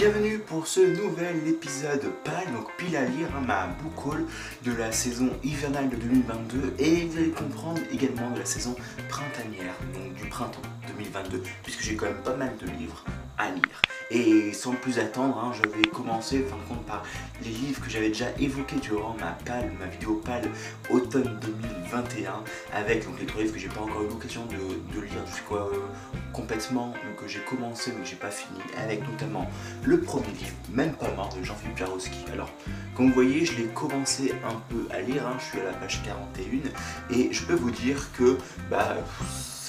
Bienvenue pour ce nouvel épisode PAL, donc pile à lire, ma book de la saison hivernale de 2022 et vous allez comprendre également de la saison printanière, donc du printemps 2022, puisque j'ai quand même pas mal de livres à lire. Et sans plus attendre, hein, je vais commencer fin compte par les livres que j'avais déjà évoqués durant ma PAL, ma vidéo PAL automne 2021, avec donc, les trois livres que j'ai pas encore eu l'occasion de, lire euh, complètement, que j'ai commencé mais que j'ai pas fini, avec notamment le premier livre, Même pas mort, de Jean-Philippe Jarowski. Alors, comme vous voyez, je l'ai commencé un peu à lire, hein, je suis à la page 41, et je peux vous dire que bah,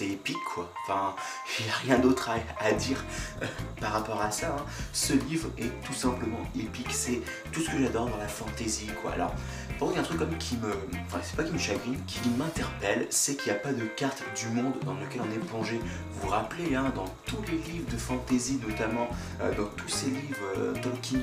c'est épique quoi. Enfin, il n'y a rien d'autre à, dire euh, par rapport à ça. Hein. Ce livre est tout simplement épique. C'est tout ce que j'adore dans la fantasy quoi. Alors, pour il y a un truc comme qui me. Enfin, c'est pas qui me chagrine, qui m'interpelle, c'est qu'il n'y a pas de carte du monde dans lequel on est plongé. Vous vous rappelez, hein, dans tous les livres de fantasy, notamment euh, dans tous ces livres euh, qui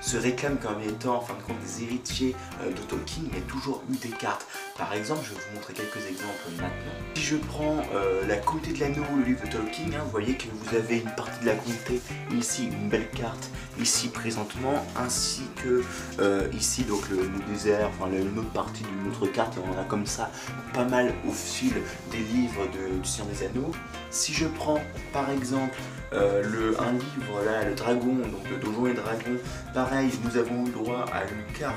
se réclament comme étant, en fin de compte, des héritiers de Tolkien, il y a toujours eu des cartes. Par exemple, je vais vous montrer quelques exemples maintenant. Si je prends euh, la comté de l'anneau, le livre de Tolkien, hein, vous voyez que vous avez une partie de la comté, ici une belle carte, ici présentement, ainsi que euh, ici donc le, désert, enfin une autre partie d'une autre carte, on a comme ça pas mal au fil des livres de, du Seigneur des Anneaux. Si je prends par exemple euh, le, un livre, là, le dragon, donc de Donjons et Dragons, pareil, nous avons eu droit à une carte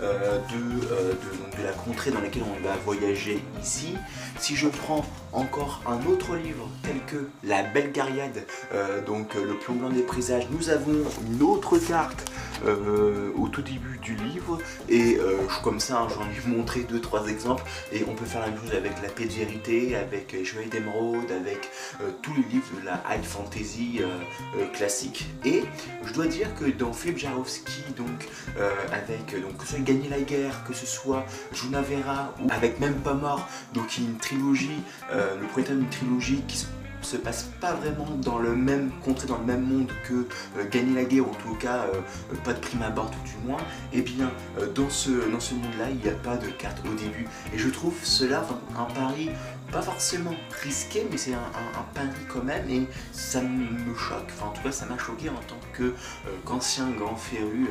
de, de, la contrée dans laquelle on va voyager ici. Si je prends encore un autre livre tel que La Belle Gariade, euh, donc euh, Le plomb blanc des présages, nous avons une autre carte euh, au tout début du livre. Et comme ça hein, j'en ai montré deux trois exemples. Et on peut faire la même chose avec La Paix de Vérité, avec Chevalier d'Emeraude, avec tous les livres de la high fantasy classique. Et je dois dire que dans Philippe Jarowski donc avec donc que ce soit Gagner la guerre, que ce soit Junavera ou avec Même pas mort donc une trilogie euh, le premier d'une trilogie qui se passe pas vraiment dans le même dans le même monde que euh, gagner la guerre, ou en tout cas euh, pas de prime abord tout du moins, et eh bien dans ce, dans ce monde-là, il n'y a pas de carte au début. Et je trouve cela un pari pas forcément risqué, mais c'est un, pari quand même, et ça me choque, enfin en tout cas ça m'a choqué en tant qu'ancien grand féru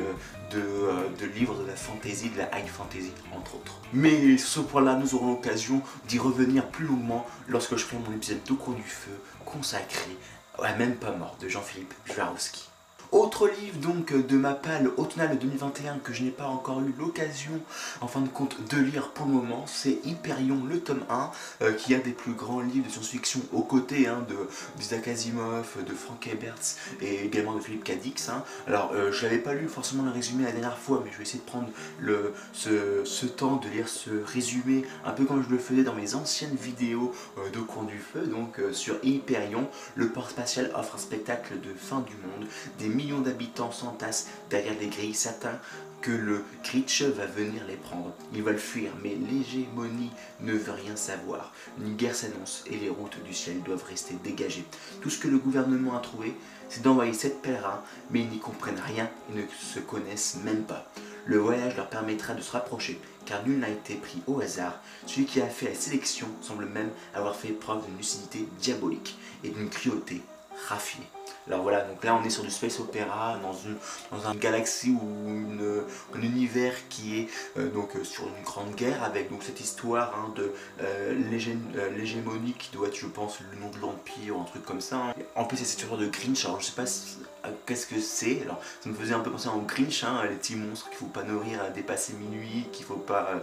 de, de, livres de la fantasy, de la high fantasy entre autres. Mais ce point-là, nous aurons l'occasion d'y revenir plus longuement lorsque je ferai mon épisode de cours du feu consacré à Même pas mort de Jean-Philippe Jwarowski. Autre livre donc de ma palle automnale 2021 que je n'ai pas encore eu l'occasion en fin de compte de lire pour le moment, c'est Hyperion le tome 1 euh, qui a des plus grands livres de science-fiction aux côtés hein, de d'Isaac Asimov, de Frank Herbert et également de Philippe Cadix. Hein. Alors euh, je n'avais pas lu forcément le résumé la dernière fois mais je vais essayer de prendre le, ce, temps de lire ce résumé un peu comme je le faisais dans mes anciennes vidéos euh, de Coin du Feu donc sur Hyperion, le port spatial offre un spectacle de fin du monde, des millions d'habitants s'entassent derrière les grilles satin que le Gritch va venir les prendre. Ils veulent fuir, mais l'hégémonie ne veut rien savoir. Une guerre s'annonce et les routes du ciel doivent rester dégagées. Tout ce que le gouvernement a trouvé, c'est d'envoyer sept pèlerins, mais ils n'y comprennent rien et ne se connaissent même pas. Le voyage leur permettra de se rapprocher, car nul n'a été pris au hasard. Celui qui a fait la sélection semble même avoir fait preuve d'une lucidité diabolique et d'une cruauté raffinée. Alors voilà, donc là on est sur du space opéra dans une, dans une galaxie ou un univers qui est euh, donc euh, sur une grande guerre avec donc cette histoire hein, de euh, l'hégémonie qui doit être je pense le nom de l'empire ou un truc comme ça. Hein. En plus c'est cette histoire de Grinch, alors je sais pas qu'est-ce que c'est, alors ça me faisait un peu penser en Grinch, hein, les petits monstres qu'il faut pas nourrir à dépasser minuit, qu'il faut pas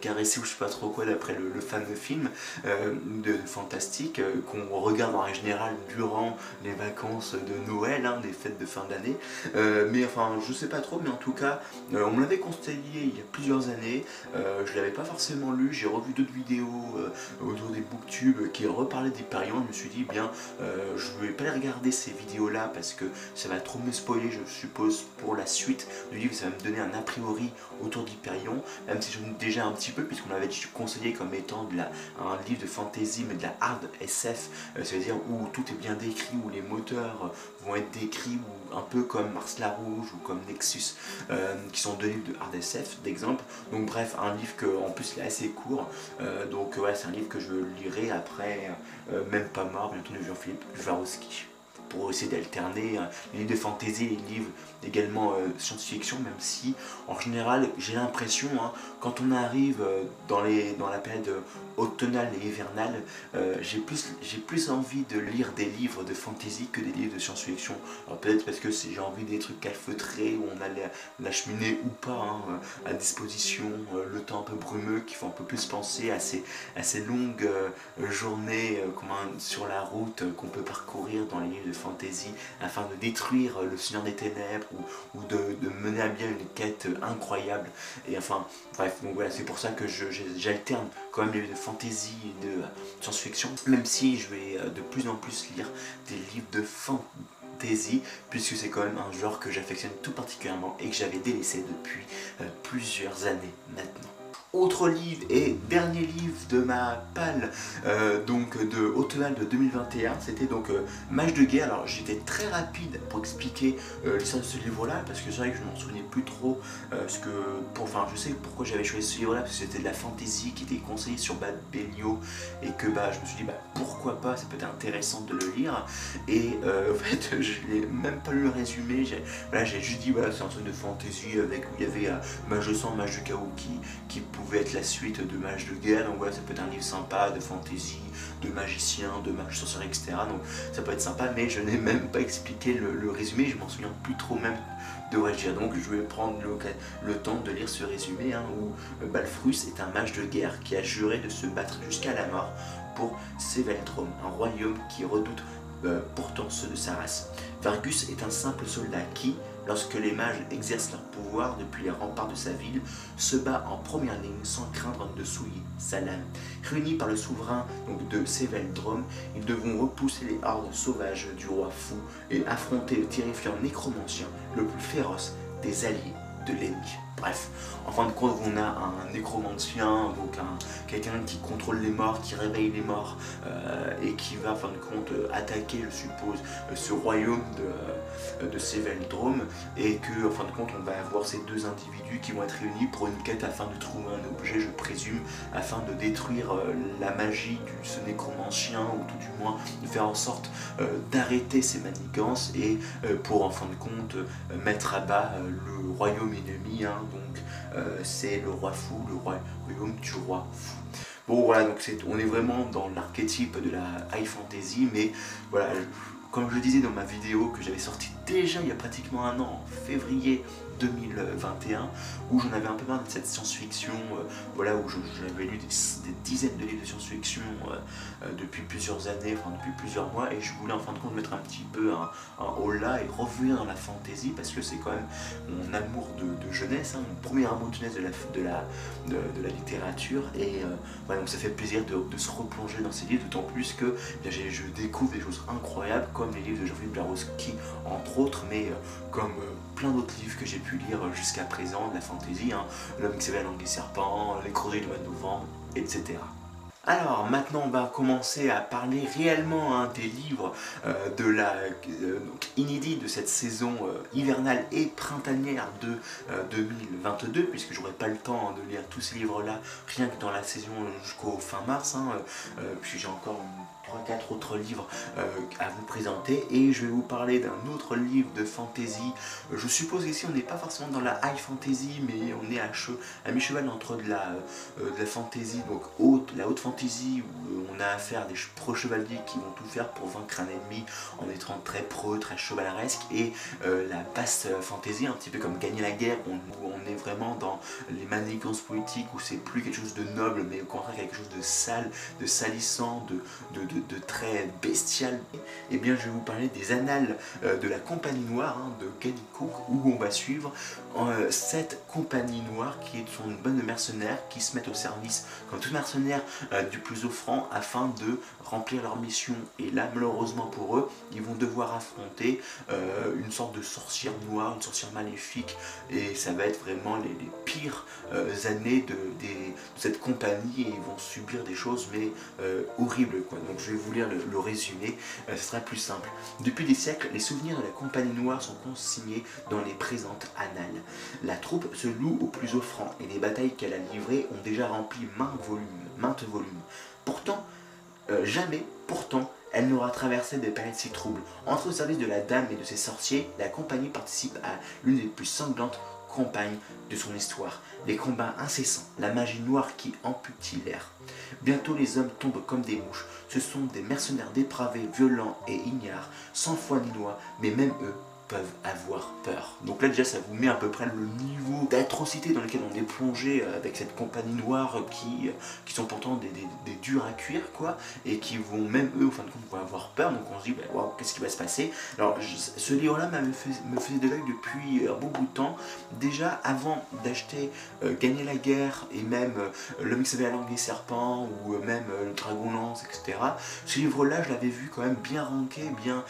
caresser ou je sais pas trop quoi d'après le, fameux film de, fantastique qu'on regarde en général durant les vacances de Noël, hein, des fêtes de fin d'année. Euh, mais enfin, je sais pas trop, mais en tout cas, euh, on me l'avait conseillé il y a plusieurs années. Euh, je l'avais pas forcément lu. J'ai revu d'autres vidéos autour des booktubes qui reparlaient d'Hyperion. Je me suis dit, bien, je vais pas les regarder ces vidéos-là parce que ça va trop me spoiler, je suppose, pour la suite du livre. Ça va me donner un a priori autour d'Hyperion, même si je déjà un petit peu, puisqu'on l'avait conseillé comme étant de la, un livre de fantasy, mais de la hard SF, c'est-à-dire où tout est bien décrit, où les moteurs vont être décrits un peu comme Mars la Rouge ou comme Nexus euh, qui sont deux livres de hard SF d'exemple donc bref un livre que en plus est assez court euh, donc ouais c'est un livre que je lirai après euh, même pas mort bientôt de Jean-Philippe Jarouski pour essayer d'alterner les livres de fantasy, les livres également science-fiction, même si en général j'ai l'impression, hein, quand on arrive dans, les, dans la période automnale et hivernale, j'ai plus, plus envie de lire des livres de fantasy que des livres de science-fiction. peut-être parce que j'ai envie des trucs calfeutrés où on a la, cheminée ou pas hein, à disposition, le temps un peu brumeux qui font un peu plus penser à ces, à ces longues journées sur la route qu'on peut parcourir dans les livres de fantasy afin de détruire le Seigneur des Ténèbres ou, de, mener à bien une quête incroyable. Et enfin, bref, voilà, c'est pour ça que j'alterne quand même les de fantasy et de science-fiction, même si je vais euh, de plus en plus lire des livres de fantasy puisque c'est quand même un genre que j'affectionne tout particulièrement et que j'avais délaissé depuis euh, plusieurs années maintenant autre livre et dernier livre de ma palle euh, donc de automne de 2021 c'était donc euh, Mage de guerre. Alors j'étais très rapide pour expliquer euh, l'histoire de ce livre là parce que c'est vrai que je m'en souvenais plus trop ce que pour enfin je sais pourquoi j'avais choisi ce livre là parce que c'était de la fantasy qui était conseillé sur Bad Belio et que bah je me suis dit bah pourquoi pas ça peut être intéressant de le lire. Et en fait je n'ai même pas lu le résumé j'ai juste dit voilà c'est un truc de fantasy avec où il y avait Mage de sang Mage de chaos qui, qui pouvait être la suite de Mage de guerre, donc voilà, ça peut être un livre sympa de fantasy, de magicien, de mage sorcière, etc. Donc ça peut être sympa, mais je n'ai même pas expliqué le, résumé, je m'en souviens plus trop même de dire. Donc je vais prendre le, temps de lire ce résumé hein, où euh, Balfrus est un mage de guerre qui a juré de se battre jusqu'à la mort pour Seveldrom, un royaume qui redoute euh, pourtant ceux de sa race. Vargus est un simple soldat qui, lorsque les mages exercent leur pouvoir depuis les remparts de sa ville, se bat en première ligne sans craindre de souiller sa lame. Réunis par le souverain donc, de Seveldrom, ils devront repousser les hordes sauvages du roi fou et affronter le terrifiant nécromancien, le plus féroce des alliés de l'ennemi. Bref, en fin de compte, on a un nécromancien, donc un, quelqu'un qui contrôle les morts, qui réveille les morts euh, et qui va en fin de compte attaquer, je suppose, ce royaume de, de Seveldrome et que en fin de compte, on va avoir ces deux individus qui vont être réunis pour une quête afin de trouver un objet, je présume, afin de détruire euh, la magie de ce nécromancien ou tout du moins de faire en sorte euh, d'arrêter ses manigances et pour en fin de compte mettre à bas le royaume ennemi. Hein, donc euh, c'est le roi fou, le royaume du roi fou. Bon voilà, donc on est vraiment dans l'archétype de la high fantasy, mais voilà, comme je disais dans ma vidéo que j'avais sorti déjà il y a pratiquement un an, en février 2021 où j'en avais un peu marre de cette science-fiction, euh, voilà, où j'avais lu des, dizaines de livres de science-fiction euh, euh, depuis plusieurs années, enfin depuis plusieurs mois, et je voulais en fin de compte mettre un petit peu un, là et revenir dans la fantasy parce que c'est quand même mon amour de, jeunesse, hein, mon premier amour de jeunesse de la, de la, de, la littérature, et voilà, donc ça fait plaisir de, se replonger dans ces livres, d'autant plus que eh je découvre des choses incroyables comme les livres de Jean-Philippe Blavatsky entre autres, mais comme plein d'autres livres que j'ai pu lire jusqu'à présent la fantaisie, hein. L'homme qui s'appelle langue des serpents, Les crozets du mois de novembre, etc. Alors maintenant on va commencer à parler réellement hein, des livres euh, de la euh, inédits de cette saison euh, hivernale et printanière de 2022 puisque j'aurai pas le temps de lire tous ces livres là rien que dans la saison jusqu'au fin mars hein, puis j'ai encore 3-4 autres livres à vous présenter et je vais vous parler d'un autre livre de fantasy. Je suppose qu'ici on n'est pas forcément dans la high fantasy mais on est à, mi-cheval entre de la, de la fantasy, donc haute, la haute fantasy où on a affaire à des pro-chevaliers qui vont tout faire pour vaincre un ennemi en étant très pro, très chevaleresque. Et euh, la basse fantasy, un petit peu comme gagner la guerre où on est vraiment dans les manigances politiques où c'est plus quelque chose de noble mais au contraire quelque chose de sale, de salissant, de, très bestial, et eh bien je vais vous parler des annales euh, de la compagnie noire hein, de Kenny Cook où on va suivre euh, cette compagnie noire qui sont une bonne mercenaires qui se mettent au service comme tout mercenaire euh, du plus offrant afin de remplir leur mission et là malheureusement pour eux ils vont devoir affronter une sorte de sorcière noire, une sorcière maléfique et ça va être vraiment les, pires années de, cette compagnie et ils vont subir des choses mais horribles quoi. Donc je vais vous lire le, résumé, euh, ce sera plus simple. Depuis des siècles, les souvenirs de la Compagnie Noire sont consignés dans les présentes annales. La troupe se loue au plus offrant et les batailles qu'elle a livrées ont déjà rempli maintes volumes. Maintes volumes. Pourtant, euh, jamais, pourtant, Elle n'aura traversé des périodes si troubles. Entre au service de la dame et de ses sorciers, la compagnie participe à l'une des plus sanglantes campagnes de son histoire. Des combats incessants, la magie noire qui amputit l'air. Bientôt les hommes tombent comme des mouches. Ce sont des mercenaires dépravés, violents et ignares, sans foi ni loi, mais même eux peuvent avoir peur. Donc là déjà ça vous met à peu près le niveau d'atrocité dans lequel on est plongé euh, avec cette compagnie noire qui, euh, qui sont pourtant des, durs à cuire quoi et qui vont même eux au fin de compte vont avoir peur. Donc on se dit bah, waouh qu'est-ce qui va se passer? Alors ce livre là me, faisait de l'œil depuis un bon bout de temps. Déjà avant d'acheter euh, Gagner la guerre et même L'homme qui savait la langue des serpents ou même Le dragon lance etc ce livre là je l'avais vu quand même bien ranké bien,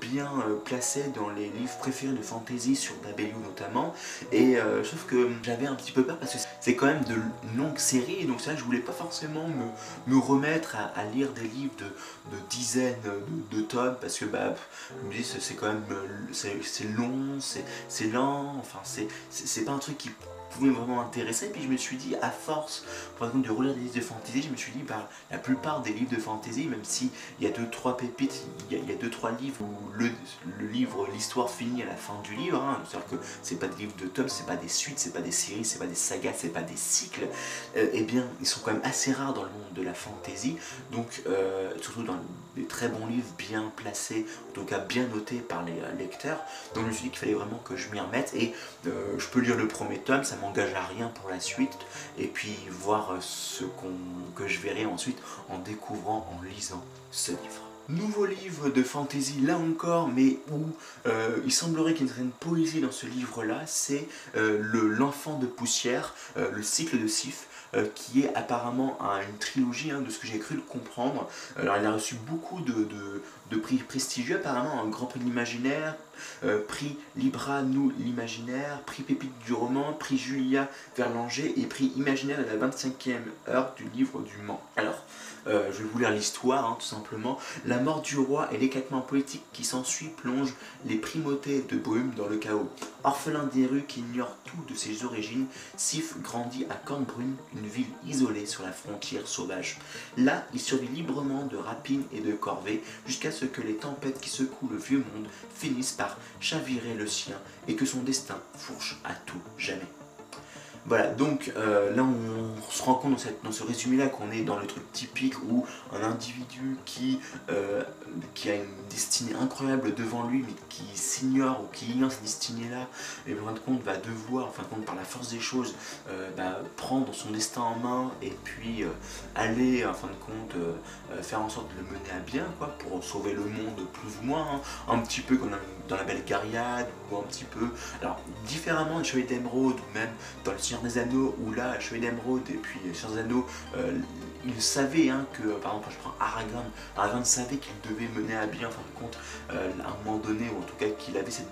bien placé dans les livres préférés de fantasy sur Babelio notamment. Et euh, sauf que j'avais un petit peu peur parce que c'est quand même de longues séries. Donc ça, je voulais pas forcément me, me remettre à, lire des livres de, de dizaines de, tomes parce que bah, je me dis c'est quand même c'est long, c'est lent. Enfin, c'est pas un truc qui pouvait vraiment intéresser. Puis je me suis dit, à force, par exemple, de relire des livres de fantasy, je me suis dit, bah, la plupart des livres de fantasy, même s'il y a deux, trois pépites, il y a, deux, trois livres où le, livre, l'histoire finit à la fin du livre. Hein. C'est-à-dire que c'est pas des livres de tomes, c'est pas des suites, c'est pas des séries, c'est pas des sagas, c'est pas des cycles. Euh, eh bien, ils sont quand même assez rares dans le monde de la fantasy. Donc, euh, surtout dans très bons livres bien placés, en tout cas bien notés par les euh, lecteurs. Donc, je me suis dit qu'il fallait vraiment que je m'y remette. Et je peux lire le premier tome, ça m'engage à rien pour la suite et puis voir ce qu'on que je verrai ensuite en découvrant, en lisant ce livre. Nouveau livre de fantasy là encore, mais où euh, il semblerait qu'il y ait une poésie dans ce livre-là, c'est euh, le L'enfant de poussière, euh, le cycle de Sif, qui est apparemment une trilogie hein, de ce que j'ai cru le comprendre. Alors il a reçu beaucoup de prix prestigieux, apparemment un grand prix de l'imaginaire, prix Libra nous l'imaginaire, prix Pépite du roman, prix Julia Verlanger et prix imaginaire de la 25e heure du livre du Mans. Alors, euh, je vais vous lire l'histoire, hein, tout simplement. La mort du roi et l'éclatement politique qui s'ensuit plonge les primautés de Bohème dans le chaos. Orphelin des rues qui ignore tout de ses origines, Sif grandit à Cornbrunn, une ville isolée sur la frontière sauvage. Là, il survit librement de rapines et de corvées, jusqu'à que les tempêtes qui secouent le vieux monde finissent par chavirer le sien et que son destin fourche à tout jamais. Voilà, donc euh, là on, se rend compte dans, ce résumé-là qu'on est dans le truc typique où un individu qui, euh, qui a une destinée incroyable devant lui, mais qui s'ignore ou qui ignore cette destinée-là, et en fin de compte va devoir, en fin de compte, par la force des choses, euh, bah, prendre son destin en main et puis aller, en fin de compte, faire en sorte de le mener à bien, quoi, pour sauver le monde plus ou moins, hein. un petit peu comme dans la Belle ou un petit peu, alors différemment de Chevalier d'Emeraude, ou même dans le Seigneur des Anneaux, où là, Chevalier d'Emeraude et puis Seigneur des Anneaux, euh, il savait hein, que, par exemple, je prends Aragorn, Aragorn savait qu'il devait mener à bien, en fin de compte, euh, à un moment donné, ou en tout cas qu'il avait cette,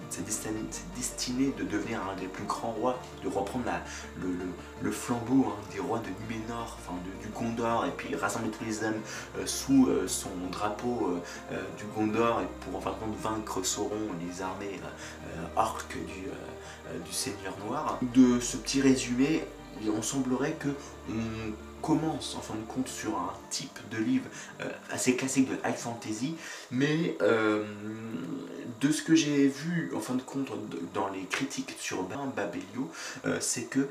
destinée, de devenir un des plus grands rois, de reprendre le, flambeau hein, des rois de Numénor, enfin du Gondor, et puis rassembler tous les hommes euh, sous son drapeau du Gondor, pour en vaincre Sauron, les armées orques du, Seigneur Noir. De ce petit résumé, on semblerait que commence en fin de compte sur un type de livre euh, assez classique de high fantasy, mais euh, de ce que j'ai vu en fin de compte dans les critiques sur Babelio, euh, c'est que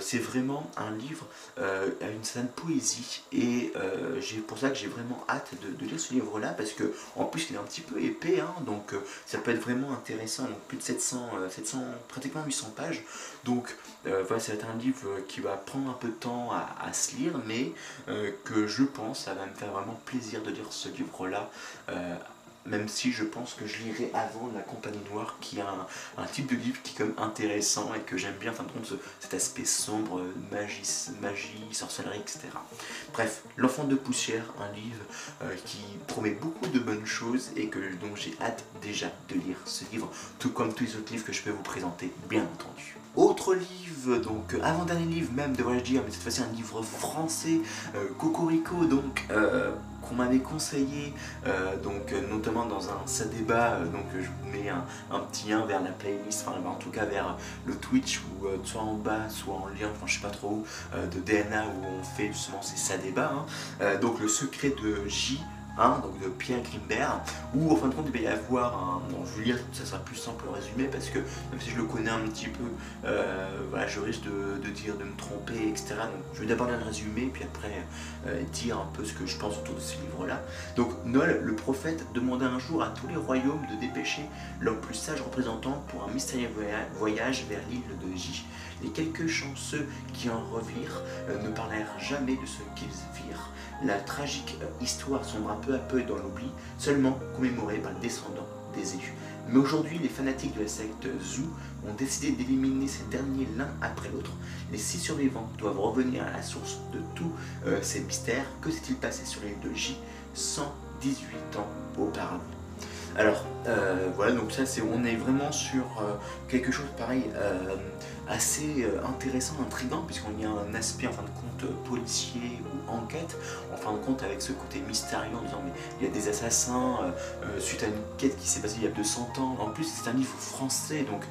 c'est vraiment un livre à une certaine poésie. Et j'ai pour ça que j'ai vraiment hâte de, lire ce livre là parce que en plus il est un petit peu épais hein, donc ça peut être vraiment intéressant. Donc plus de 700, 700 pratiquement 800 pages. Donc voilà c'est un livre qui va prendre un peu de temps à se lire mais euh, que je pense ça va me faire vraiment plaisir de lire ce livre-là euh, même si je pense que je lirai avant La Compagnie Noire, qui est un, type de livre qui est même intéressant et que j'aime bien, en fin de compte, cet aspect sombre, magie, sorcellerie, etc. Bref, L'Enfant de Poussière, un livre euh, qui promet beaucoup de bonnes choses et que donc j'ai hâte déjà de lire ce livre, tout comme tous les autres livres que je peux vous présenter, bien entendu. Autre livre, donc avant-dernier livre même, devrais-je dire, mais cette fois-ci un livre français, euh, Cocorico, donc euh, qu'on m'avait conseillé, euh, donc notamment dans un ça débat, donc je vous mets un, petit lien vers la playlist, enfin en tout cas vers le Twitch ou soit en bas, soit en lien, enfin je sais pas trop où, de DNA où on fait justement ces ça. Hein. donc le secret de J hein, donc de Pierre Grimbert, où en fin de compte il va y avoir un. Bon, je vais lire, ça sera plus simple le résumé parce que même si je le connais un petit peu, euh, voilà, je risque de, dire, de me tromper, etc. Donc je vais d'abord lire le résumé, puis après euh, dire un peu ce que je pense autour de ce livre-là. Donc Nol, le prophète, demanda un jour à tous les royaumes de dépêcher leurs plus sages représentants pour un mystérieux voyage vers l'île de J. Les quelques chanceux qui en revirent euh, ne parlèrent jamais de ce qu'ils virent. La tragique euh, histoire sombra peu à peu dans l'oubli, seulement commémorée par le descendant des élus. Mais aujourd'hui, les fanatiques de la secte Zou ont décidé d'éliminer ces derniers l'un après l'autre. Les six survivants doivent revenir à la source de tous euh, ces mystères. Que s'est-il passé sur l'île de J 118 ans auparavant? Alors, euh, voilà, donc ça, c'est, on est vraiment sur euh, quelque chose pareil, euh, assez intéressant, intrigant, puisqu'on y a un aspect, en fin de compte, policier ou enquête, en fin de compte, avec ce côté mystérieux, en disant, mais il y a des assassins, suite à une quête qui s'est passée il y a 200 ans. En plus, c'est un livre français, donc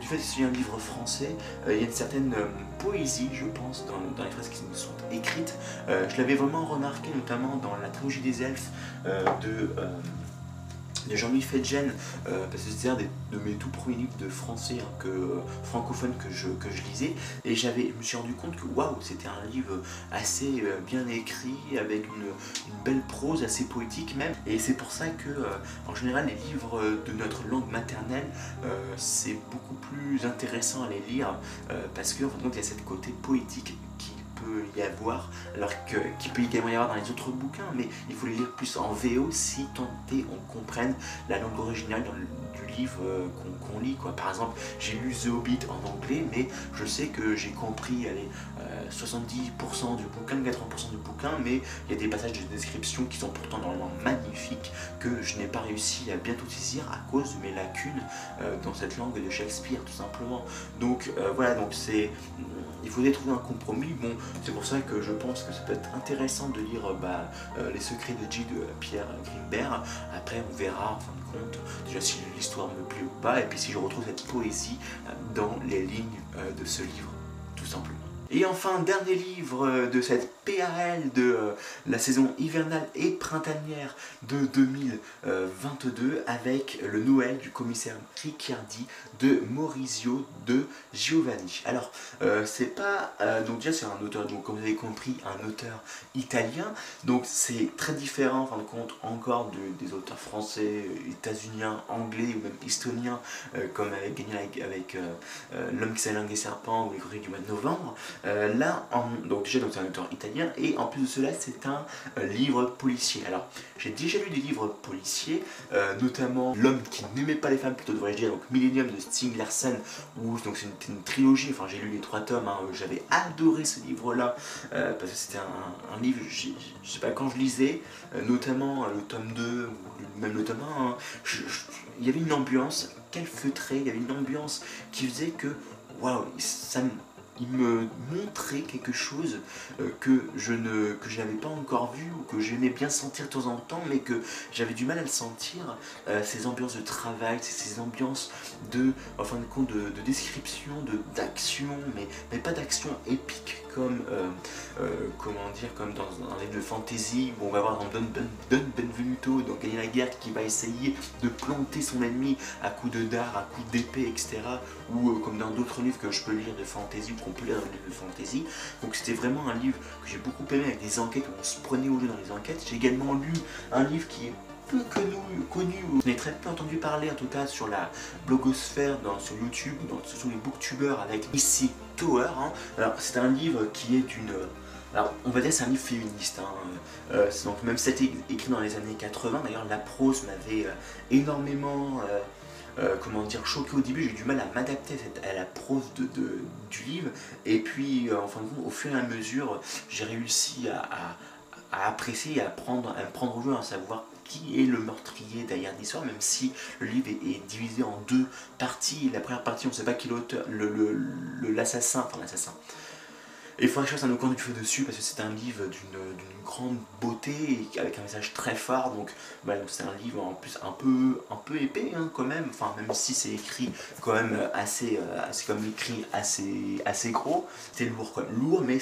du fait que c'est un livre français, il y a une certaine poésie, je pense, dans, les phrases qui nous sont écrites. je l'avais vraiment remarqué, notamment dans la trilogie des elfes de de Jean-Louis Fedgen, euh, parce que c'était un de mes tout premiers livres de français hein, que, euh, francophone que je, que je lisais, et je me suis rendu compte que waouh, c'était un livre assez euh, bien écrit, avec une, belle prose, assez poétique même, et c'est pour ça que, en général, les livres de notre langue maternelle, c'est beaucoup plus intéressant à les lire, parce qu'en fait, il y a cette côté poétique y avoir, alors qu'il peut également y avoir dans les autres bouquins, mais il faut les lire plus en VO si tant est on comprenne la langue originale du livre euh, qu'on lit. Quoi. Par exemple, j'ai lu The Hobbit en anglais, mais je sais que j'ai compris allez, 70% euh, du bouquin, 80% du bouquin, mais il y a des passages de description qui sont pourtant normalement magnifiques que je n'ai pas réussi à bientôt saisir à cause de mes lacunes euh, dans cette langue de Shakespeare, tout simplement. Donc voilà, donc c'est il faudrait trouver un compromis. Bon, c'est pour ça que je pense que ça peut être intéressant de lire bah, euh, Les secrets de J de Pierre Grimberg. Après, on verra en fin de compte déjà si l'histoire me plaît ou pas, et puis si je retrouve cette poésie euh, dans les lignes euh, de ce livre, tout simplement. Et enfin, dernier livre de cette PRL de euh, la saison hivernale et printanière de 2022 avec le Noël du commissaire Ricciardi de Maurizio de Giovanni. Alors, euh, c'est pas. Euh, donc, déjà, c'est un auteur, donc, comme vous avez compris, un auteur italien. Donc, c'est très différent, en fin de compte, encore des auteurs français, états-uniens, anglais ou même estoniens, comme avec L'homme qui s'est langue serpent ou Les Courriers du mois de novembre. Là, en, donc, déjà, c'est un auteur italien et en plus de cela c'est un euh, livre policier. Alors j'ai déjà lu des livres policiers, euh, notamment L'homme qui n'aimait pas les femmes, plutôt devrais-je dire, donc Millennium de Sting Larsen, où c'est une, trilogie, enfin j'ai lu les trois tomes, hein, j'avais adoré ce livre-là, euh, parce que c'était un, livre, je sais pas quand je lisais, notamment le tome 2, ou même le tome 1, hein, il y avait une ambiance feutrée, il y avait une ambiance qui faisait que, waouh, ça me il me montrait quelque chose euh, que je ne que je n'avais pas encore vu ou que j'aimais bien sentir de temps en temps mais que j'avais du mal à le sentir euh, ces ambiances de travail ces ambiances de en fin de compte de, description de d'action mais pas d'action épique comme euh, comment dire comme dans, un livre de fantasy où on va voir dans Don, Don, Benvenuto dans Gagner la guerre qui va essayer de planter son ennemi à coups de dard à coups d'épée etc ou comme dans d'autres livres que je peux lire de fantasy populaire dans le livre de fantasy. Donc c'était vraiment un livre que j'ai beaucoup aimé avec des enquêtes, où on se prenait au jeu dans les enquêtes. J'ai également lu un livre qui est peu connu, connu ou je n'ai très peu entendu parler en tout cas sur la blogosphère, dans, sur YouTube, dans, sur les booktubers avec Ici Tower. Hein. Alors c'est un livre qui est une... Alors, on va dire c'est un livre féministe. Hein. Euh, donc même c'était écrit dans les années 80. D'ailleurs, la prose m'avait euh, énormément euh, comment dire, choqué au début, j'ai eu du mal à m'adapter à, la prose de, du livre. Et puis, euh, enfin, au fur et à mesure, j'ai réussi à, apprécier et à prendre, à prendre au jeu, à savoir qui est le meurtrier derrière l'histoire, même si le livre est, divisé en deux parties. La première partie, on ne sait pas qui l'auteur, l'assassin, le, enfin l'assassin. Et que je fasse un aucun du feu dessus parce que c'est un livre d'une grande beauté avec un message très fort. Donc c'est un livre en plus un peu, un peu épais hein, quand même. Enfin même si c'est écrit quand même assez, euh, comme écrit assez, assez gros, c'est lourd quand même. Lourd mais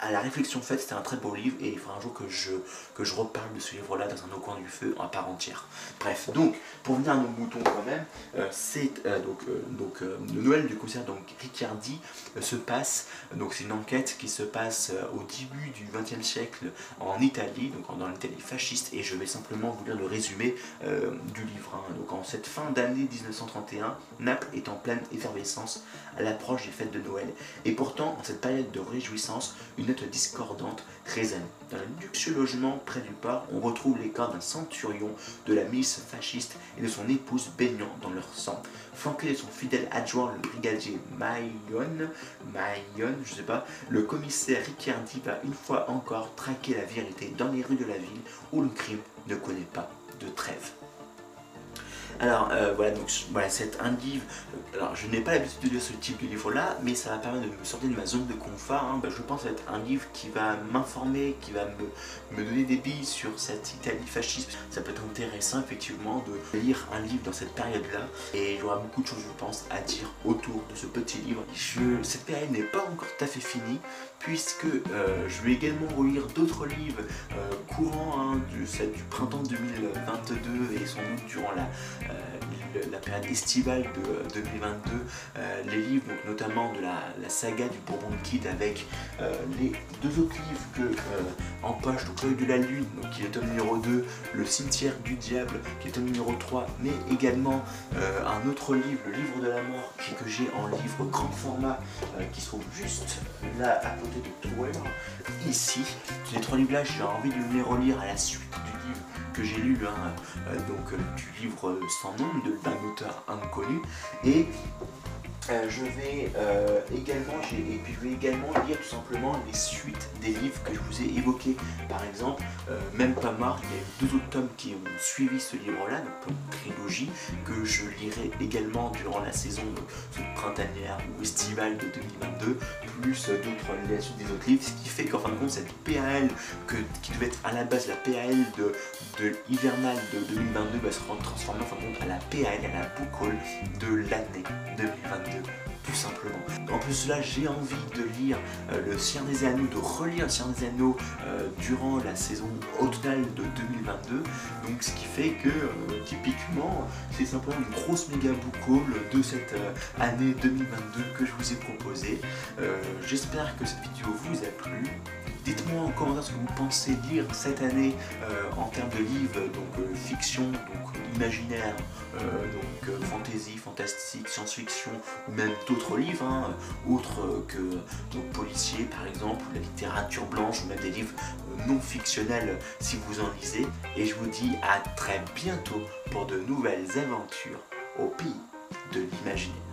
à la réflexion faite, c'était un très beau livre et il faudra un jour que je, que je reparle de ce livre-là dans un autre coin du feu à part entière. Bref, donc, pour venir à nos moutons quand même, euh, c'est euh, donc, euh, donc le Noël du concert donc Ricciardi se passe, donc c'est une enquête qui se passe au début du XXe siècle en Italie, donc dans l'Italie fasciste, et je vais simplement vous lire le résumé du livre. Hein. Donc en cette fin d'année 1931, Naples est en pleine effervescence à l'approche des fêtes de Noël. Et pourtant, en cette période de réjouissance, une note discordante résonne. Dans un luxueux logement près du port, on retrouve les corps d'un centurion de la milice fasciste et de son épouse baignant dans leur sang. Flanqué de son fidèle adjoint, le brigadier Maillon, Maillon, je sais pas, le commissaire Ricciardi va une fois encore traquer la vérité dans les rues de la ville où le crime ne connaît pas de trêve. Alors euh, voilà, donc voilà, c'est un livre. Euh, alors je n'ai pas l'habitude de lire ce type de livre-là, mais ça va permettre de me sortir de ma zone de confort. Hein. Bah, je pense être un livre qui va m'informer, qui va me, me, donner des billes sur cette Italie fasciste. Ça peut être intéressant effectivement de lire un livre dans cette période-là, et j'aurai beaucoup de choses, je pense, à dire autour de ce petit livre. Cette période n'est pas encore tout à fait finie, puisque euh, je vais également relire d'autres livres courants hein, du, du printemps 2022 et sans doute durant la euh, la période estivale de 2022, euh, les livres, notamment de la, saga du Bourbon Kid avec euh, les deux autres livres que en poche, donc L'œil de la lune, qui est le tome numéro 2, Le cimetière du diable, qui est le tome numéro 3, mais également un autre livre, Le livre de la mort, que j'ai en livre grand format, qui se trouve juste là à côté de toi, ici. Ces trois livres-là, j'ai envie de les relire à la suite du livre que j'ai lu, hein, euh, donc euh, du livre sans nom d'un auteur inconnu. Et euh, je vais euh, également, et puis je vais également lire tout simplement les suites des livres que je vous ai évoqués. Par exemple, euh, même pas marre, il y a eu deux autres tomes qui ont suivi ce livre-là, donc une trilogie que je lirai également durant la saison printanière ou estivale de 2022, plus d'autres la suite des autres livres, ce qui fait qu'en fin de compte cette PAL qui devait être à la base la PAL de, de de 2022 va se transformer en fin de compte à la PAL, à la book de l'année 2022 you. Simplement. En plus là, j'ai envie de lire euh, Le Seigneur des Anneaux, de relire Le Seigneur des Anneaux euh, durant la saison automnale de 2022. Donc ce qui fait que euh, typiquement, c'est simplement une grosse méga book de cette année 2022 que je vous ai proposé. J'espère que cette vidéo vous a plu. Dites-moi en commentaire ce que vous pensez lire cette année en termes de livres, donc fiction, donc imaginaire, donc fantasy, fantastique, science-fiction ou même d'autres livres, hein, autres que donc, policiers par exemple, ou la littérature blanche ou même des livres euh, non fictionnels si vous en lisez. Et je vous dis à très bientôt pour de nouvelles aventures au pays de l'imaginaire.